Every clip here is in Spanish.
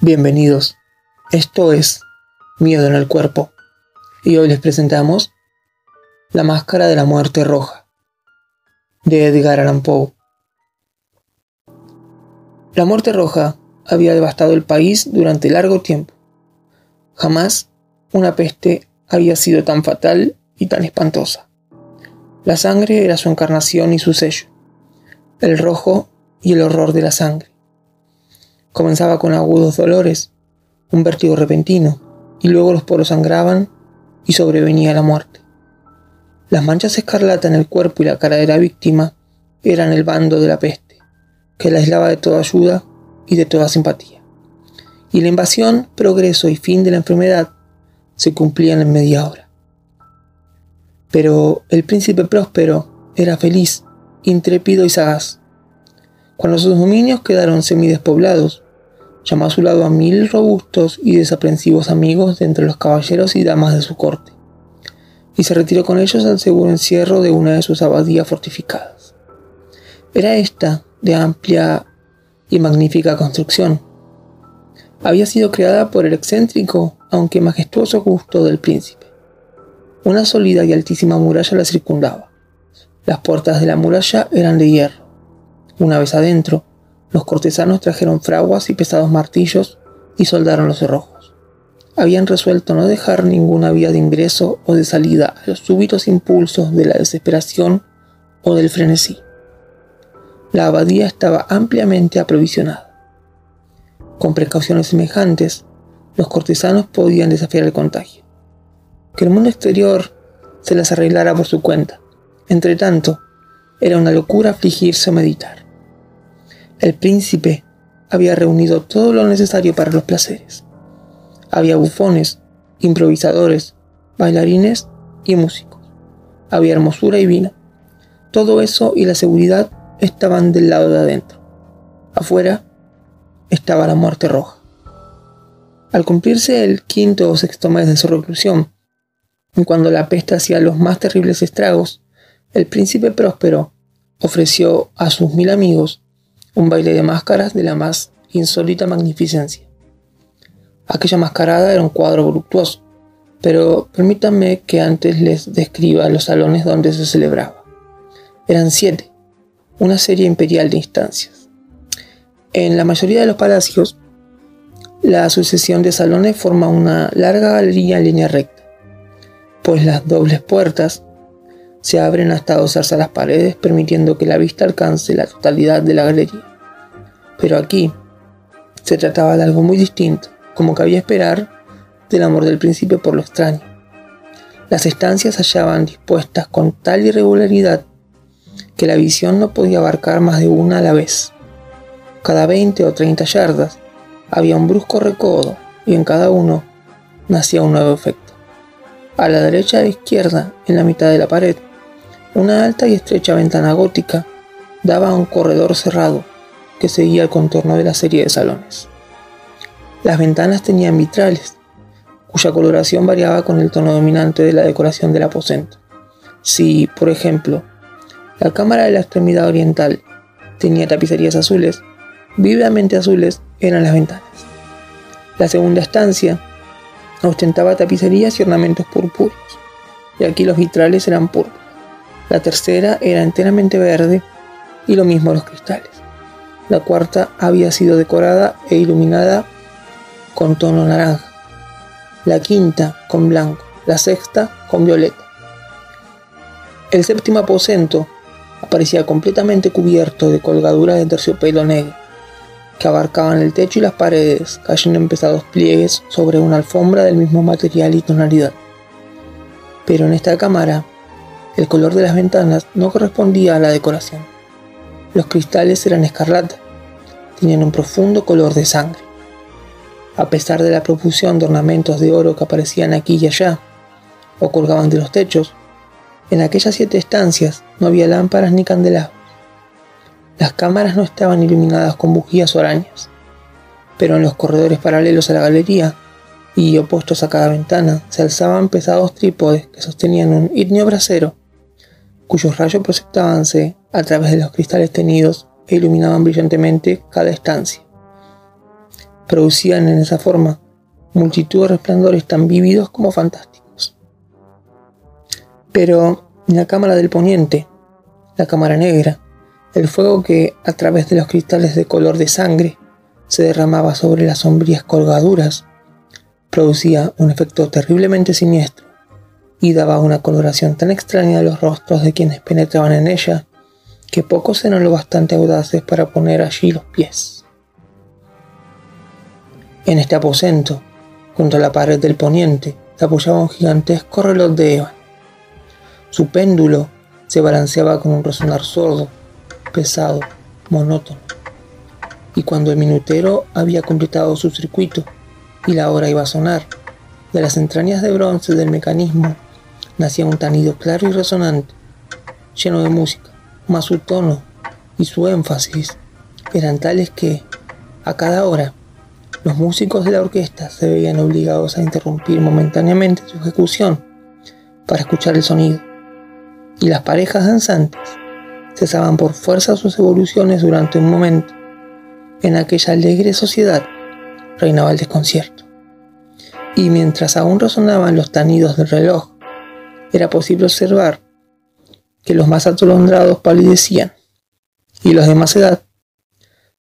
Bienvenidos. Esto es Miedo en el Cuerpo. Y hoy les presentamos La Máscara de la Muerte Roja de Edgar Allan Poe. La muerte roja había devastado el país durante largo tiempo. Jamás una peste había sido tan fatal y tan espantosa. La sangre era su encarnación y su sello, el rojo y el horror de la sangre. Comenzaba con agudos dolores, un vértigo repentino, y luego los poros sangraban y sobrevenía la muerte. Las manchas escarlata en el cuerpo y la cara de la víctima eran el bando de la peste, que la aislaba de toda ayuda y de toda simpatía. Y la invasión, progreso y fin de la enfermedad se cumplían en media hora. Pero el príncipe próspero era feliz, intrépido y sagaz. Cuando sus dominios quedaron semidespoblados, llamó a su lado a mil robustos y desaprensivos amigos de entre los caballeros y damas de su corte, y se retiró con ellos al seguro encierro de una de sus abadías fortificadas. Era esta de amplia y magnífica construcción. Había sido creada por el excéntrico, aunque majestuoso gusto del príncipe. Una sólida y altísima muralla la circundaba. Las puertas de la muralla eran de hierro. Una vez adentro, los cortesanos trajeron fraguas y pesados martillos y soldaron los cerrojos. Habían resuelto no dejar ninguna vía de ingreso o de salida a los súbitos impulsos de la desesperación o del frenesí. La abadía estaba ampliamente aprovisionada. Con precauciones semejantes, los cortesanos podían desafiar el contagio. Que el mundo exterior se las arreglara por su cuenta. Entre tanto, era una locura afligirse o meditar. El príncipe había reunido todo lo necesario para los placeres. Había bufones, improvisadores, bailarines y músicos. Había hermosura y vino. Todo eso y la seguridad estaban del lado de adentro. Afuera estaba la muerte roja. Al cumplirse el quinto o sexto mes de su reclusión, cuando la peste hacía los más terribles estragos, el príncipe próspero ofreció a sus mil amigos un baile de máscaras de la más insólita magnificencia. Aquella mascarada era un cuadro voluptuoso, pero permítanme que antes les describa los salones donde se celebraba. Eran siete, una serie imperial de instancias. En la mayoría de los palacios, la sucesión de salones forma una larga galería en línea recta, pues las dobles puertas se abren hasta adosarse a las paredes, permitiendo que la vista alcance la totalidad de la galería. Pero aquí se trataba de algo muy distinto, como cabía esperar del amor del príncipe por lo extraño. Las estancias hallaban dispuestas con tal irregularidad que la visión no podía abarcar más de una a la vez. Cada 20 o 30 yardas había un brusco recodo y en cada uno nacía un nuevo efecto. A la derecha e izquierda, en la mitad de la pared, una alta y estrecha ventana gótica daba a un corredor cerrado que seguía el contorno de la serie de salones. Las ventanas tenían vitrales, cuya coloración variaba con el tono dominante de la decoración del aposento. Si, por ejemplo, la cámara de la extremidad oriental tenía tapicerías azules, vívidamente azules eran las ventanas. La segunda estancia ostentaba tapicerías y ornamentos purpúreos, y aquí los vitrales eran púrpuras. La tercera era enteramente verde y lo mismo los cristales. La cuarta había sido decorada e iluminada con tono naranja. La quinta con blanco. La sexta con violeta. El séptimo aposento aparecía completamente cubierto de colgaduras de terciopelo negro, que abarcaban el techo y las paredes, cayendo en pesados pliegues sobre una alfombra del mismo material y tonalidad. Pero en esta cámara, el color de las ventanas no correspondía a la decoración. Los cristales eran escarlata, tenían un profundo color de sangre. A pesar de la profusión de ornamentos de oro que aparecían aquí y allá, o colgaban de los techos, en aquellas siete estancias no había lámparas ni candelabros. Las cámaras no estaban iluminadas con bujías o arañas, pero en los corredores paralelos a la galería y opuestos a cada ventana se alzaban pesados trípodes que sostenían un ignio brasero, cuyos rayos proyectábanse a través de los cristales tenidos e iluminaban brillantemente cada estancia. producían en esa forma multitud de resplandores tan vívidos como fantásticos. Pero en la cámara del poniente, la cámara negra, el fuego que, a través de los cristales de color de sangre, se derramaba sobre las sombrías colgaduras, producía un efecto terriblemente siniestro y daba una coloración tan extraña a los rostros de quienes penetraban en ella que pocos eran lo bastante audaces para poner allí los pies. En este aposento, junto a la pared del poniente, se apoyaba un gigantesco reloj de Eva. Su péndulo se balanceaba con un resonar sordo, pesado, monótono. Y cuando el minutero había completado su circuito y la hora iba a sonar, de las entrañas de bronce del mecanismo nacía un tanido claro y resonante, lleno de música, mas su tono y su énfasis eran tales que, a cada hora, los músicos de la orquesta se veían obligados a interrumpir momentáneamente su ejecución para escuchar el sonido, y las parejas danzantes cesaban por fuerza sus evoluciones durante un momento. En aquella alegre sociedad reinaba el desconcierto. Y mientras aún resonaban los tanidos del reloj, era posible observar que los más atolondrados palidecían y los de más edad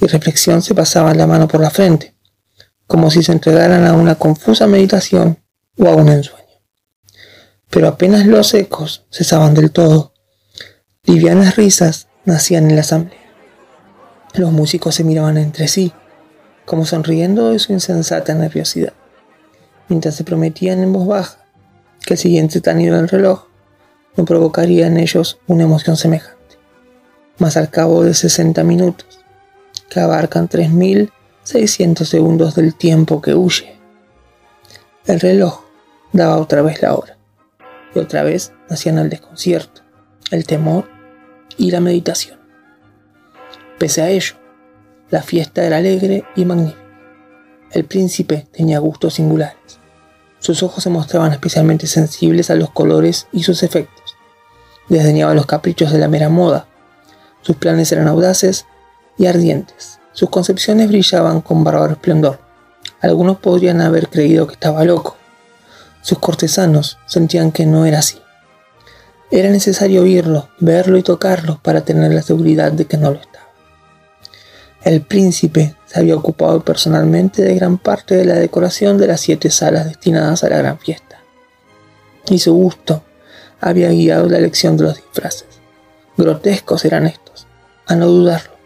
y reflexión se pasaban la mano por la frente, como si se entregaran a una confusa meditación o a un ensueño. Pero apenas los ecos cesaban del todo, livianas risas nacían en la asamblea. Los músicos se miraban entre sí, como sonriendo de su insensata nerviosidad, mientras se prometían en voz baja que el siguiente tanido del reloj no provocaría en ellos una emoción semejante. Mas al cabo de 60 minutos, que abarcan 3.600 segundos del tiempo que huye, el reloj daba otra vez la hora, y otra vez nacían el desconcierto, el temor y la meditación. Pese a ello, la fiesta era alegre y magnífica. El príncipe tenía gustos singulares. Sus ojos se mostraban especialmente sensibles a los colores y sus efectos. Desdeñaba los caprichos de la mera moda. Sus planes eran audaces y ardientes. Sus concepciones brillaban con bárbaro esplendor. Algunos podrían haber creído que estaba loco. Sus cortesanos sentían que no era así. Era necesario oírlo, verlo y tocarlo para tener la seguridad de que no lo estaba. El príncipe se había ocupado personalmente de gran parte de la decoración de las siete salas destinadas a la gran fiesta. Y su gusto había guiado la elección de los disfraces. Grotescos eran estos, a no dudarlo.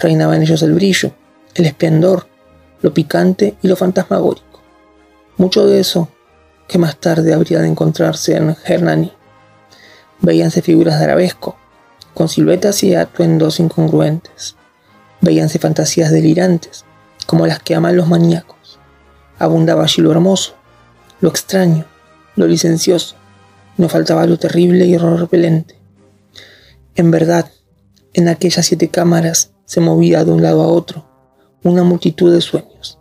Reinaba en ellos el brillo, el esplendor, lo picante y lo fantasmagórico. Mucho de eso que más tarde habría de encontrarse en Hernani. Veíanse figuras de arabesco, con siluetas y atuendos incongruentes Veíanse fantasías delirantes, como las que aman los maníacos. Abundaba allí lo hermoso, lo extraño, lo licencioso. No faltaba lo terrible y horror repelente. En verdad, en aquellas siete cámaras se movía de un lado a otro una multitud de sueños,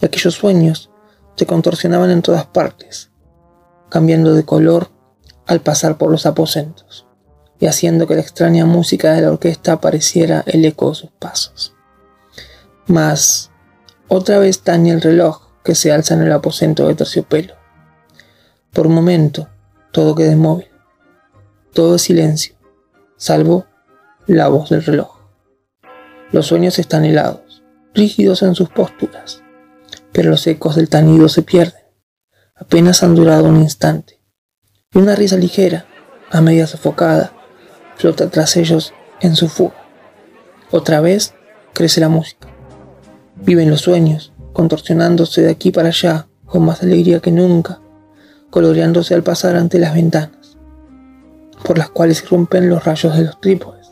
y aquellos sueños se contorsionaban en todas partes, cambiando de color al pasar por los aposentos y haciendo que la extraña música de la orquesta pareciera el eco de sus pasos. Mas, otra vez tañe el reloj que se alza en el aposento de terciopelo. Por un momento, todo queda inmóvil. Todo es silencio, salvo la voz del reloj. Los sueños están helados, rígidos en sus posturas, pero los ecos del tanido se pierden. Apenas han durado un instante. Y una risa ligera, a media sofocada, flota tras ellos en su fuga. Otra vez crece la música. Viven los sueños, contorsionándose de aquí para allá con más alegría que nunca, coloreándose al pasar ante las ventanas, por las cuales irrumpen los rayos de los trípodes.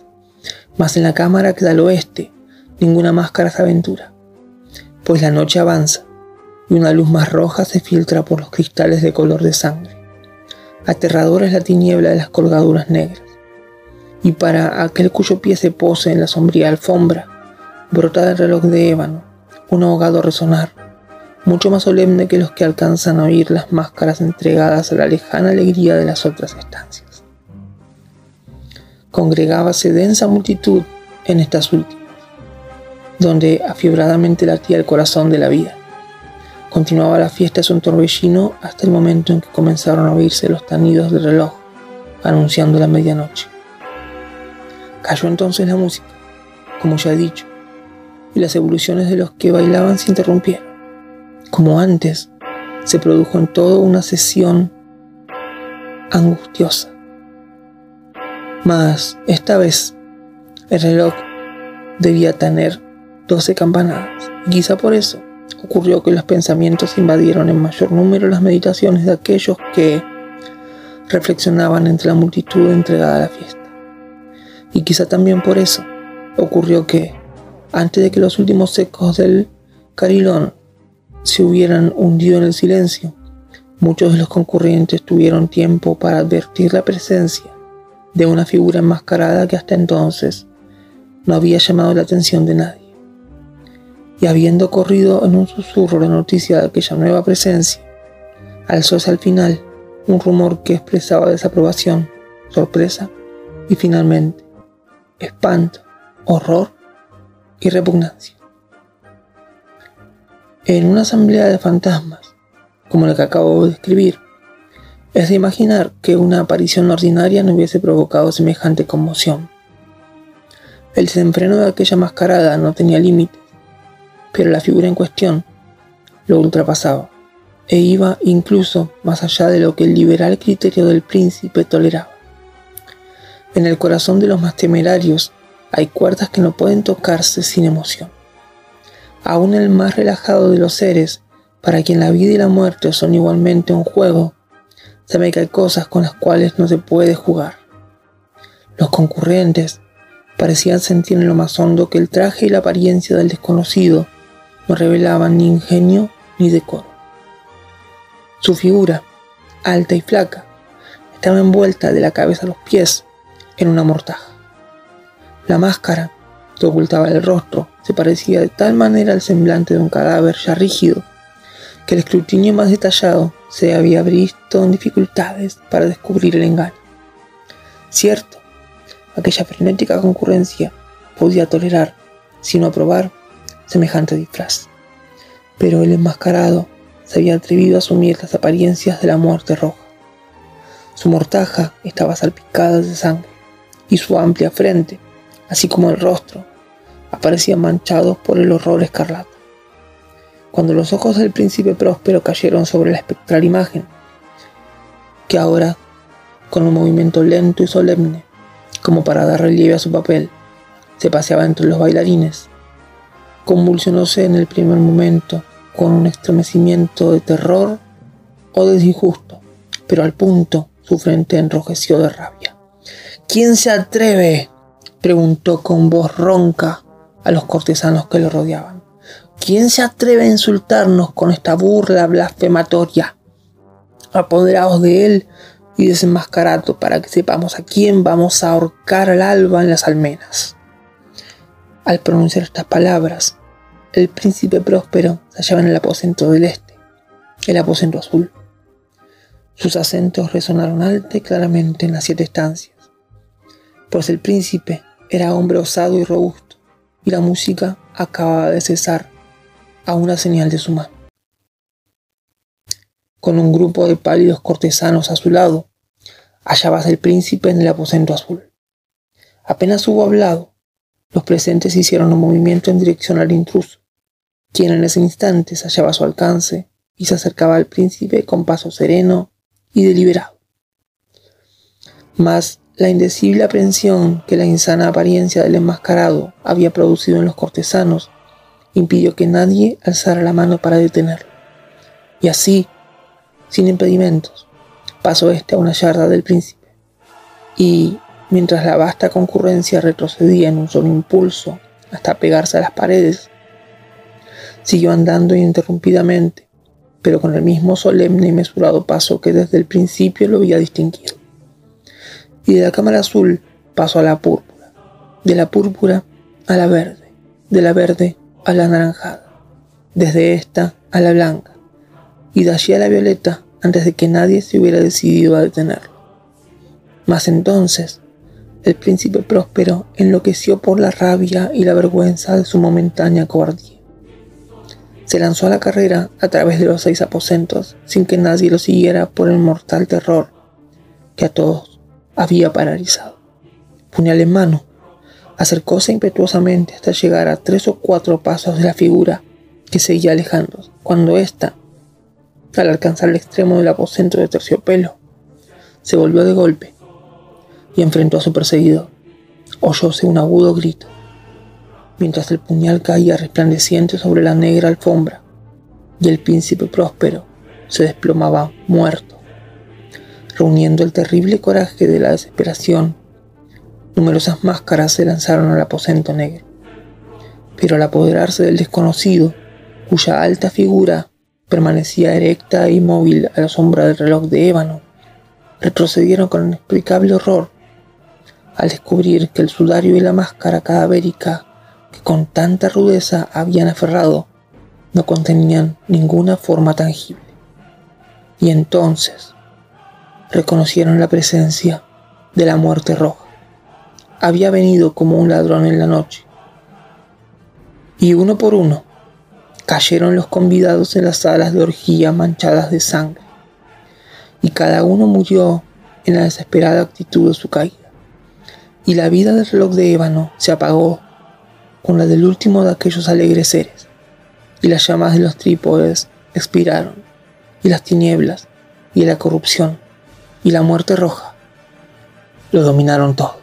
Mas en la cámara que al oeste, ninguna máscara se aventura, pues la noche avanza y una luz más roja se filtra por los cristales de color de sangre. Aterradora es la tiniebla de las colgaduras negras y para aquel cuyo pie se pose en la sombría alfombra, brota del reloj de ébano un ahogado resonar, mucho más solemne que los que alcanzan a oír las máscaras entregadas a la lejana alegría de las otras estancias. Congregábase densa multitud en estas últimas. donde afiebradamente latía el corazón de la vida. Continuaba la fiesta de un torbellino hasta el momento en que comenzaron a oírse los tanidos del reloj, anunciando la medianoche. Cayó entonces la música, como ya he dicho, y las evoluciones de los que bailaban se interrumpieron. Como antes, se produjo en todo una sesión angustiosa. Mas esta vez el reloj debía tener doce campanadas, y quizá por eso ocurrió que los pensamientos invadieron en mayor número las meditaciones de aquellos que reflexionaban entre la multitud entregada a la fiesta. Y quizá también por eso ocurrió que, antes de que los últimos ecos del carilón se hubieran hundido en el silencio, muchos de los concurrentes tuvieron tiempo para advertir la presencia de una figura enmascarada que hasta entonces no había llamado la atención de nadie. Y habiendo corrido en un susurro la noticia de aquella nueva presencia, alzóse al final un rumor que expresaba desaprobación, sorpresa y finalmente espanto, horror y repugnancia. En una asamblea de fantasmas, como la que acabo de describir, es de imaginar que una aparición ordinaria no hubiese provocado semejante conmoción. El desenfreno de aquella mascarada no tenía límite pero la figura en cuestión lo ultrapasaba e iba incluso más allá de lo que el liberal criterio del príncipe toleraba. En el corazón de los más temerarios hay cuerdas que no pueden tocarse sin emoción. Aún el más relajado de los seres, para quien la vida y la muerte son igualmente un juego, sabe que hay cosas con las cuales no se puede jugar. Los concurrentes parecían sentir en lo más hondo que el traje y la apariencia del desconocido no revelaban ni ingenio ni decoro. Su figura, alta y flaca, estaba envuelta de la cabeza a los pies en una mortaja. La máscara, que ocultaba el rostro, se parecía de tal manera al semblante de un cadáver ya rígido, que el escrutinio más detallado se había visto en dificultades para descubrir el engaño. Cierto, aquella frenética concurrencia podía tolerar, sino aprobar, semejante disfraz. Pero el enmascarado se había atrevido a asumir las apariencias de la muerte roja. Su mortaja estaba salpicada de sangre y su amplia frente, así como el rostro, aparecían manchados por el horror escarlata. Cuando los ojos del príncipe próspero cayeron sobre la espectral imagen, que ahora, con un movimiento lento y solemne, como para dar relieve a su papel, se paseaba entre los bailarines, convulsionóse en el primer momento con un estremecimiento de terror o de disgusto, pero al punto su frente enrojeció de rabia. ¿Quién se atreve? preguntó con voz ronca a los cortesanos que lo rodeaban. ¿Quién se atreve a insultarnos con esta burla blasfematoria? Apoderaos de él y desenmascarado para que sepamos a quién vamos a ahorcar al alba en las almenas. Al pronunciar estas palabras, el príncipe próspero se hallaba en el aposento del este, el aposento azul. Sus acentos resonaron alto y claramente en las siete estancias, pues el príncipe era hombre osado y robusto, y la música acababa de cesar a una señal de su mano. Con un grupo de pálidos cortesanos a su lado, hallábase el príncipe en el aposento azul. Apenas hubo hablado, los presentes hicieron un movimiento en dirección al intruso, quien en ese instante se hallaba a su alcance y se acercaba al príncipe con paso sereno y deliberado. Mas la indecible aprensión que la insana apariencia del enmascarado había producido en los cortesanos impidió que nadie alzara la mano para detenerlo. Y así, sin impedimentos, pasó éste a una yarda del príncipe, y mientras la vasta concurrencia retrocedía en un solo impulso hasta pegarse a las paredes, siguió andando ininterrumpidamente, pero con el mismo solemne y mesurado paso que desde el principio lo había distinguido. Y de la cámara azul pasó a la púrpura, de la púrpura a la verde, de la verde a la anaranjada, desde esta a la blanca, y de allí a la violeta antes de que nadie se hubiera decidido a detenerlo. Mas entonces el príncipe próspero enloqueció por la rabia y la vergüenza de su momentánea cobardía. Se lanzó a la carrera a través de los seis aposentos sin que nadie lo siguiera por el mortal terror que a todos había paralizado. Puñal en mano, acercóse impetuosamente hasta llegar a tres o cuatro pasos de la figura que seguía alejándose, cuando ésta, al alcanzar el extremo del aposento de terciopelo, se volvió de golpe y enfrentó a su perseguidor. Oyóse un agudo grito, mientras el puñal caía resplandeciente sobre la negra alfombra y el príncipe próspero se desplomaba muerto. Reuniendo el terrible coraje de la desesperación, numerosas máscaras se lanzaron al aposento negro. Pero al apoderarse del desconocido, cuya alta figura permanecía erecta e inmóvil a la sombra del reloj de ébano, retrocedieron con inexplicable horror al descubrir que el sudario y la máscara cadavérica que con tanta rudeza habían aferrado no contenían ninguna forma tangible. Y entonces reconocieron la presencia de la muerte roja. Había venido como un ladrón en la noche. Y uno por uno cayeron los convidados en las salas de orgía manchadas de sangre. Y cada uno murió en la desesperada actitud de su caída y la vida del reloj de ébano se apagó con la del último de aquellos alegres seres, y las llamas de los trípodes expiraron, y las tinieblas, y la corrupción, y la muerte roja lo dominaron todo.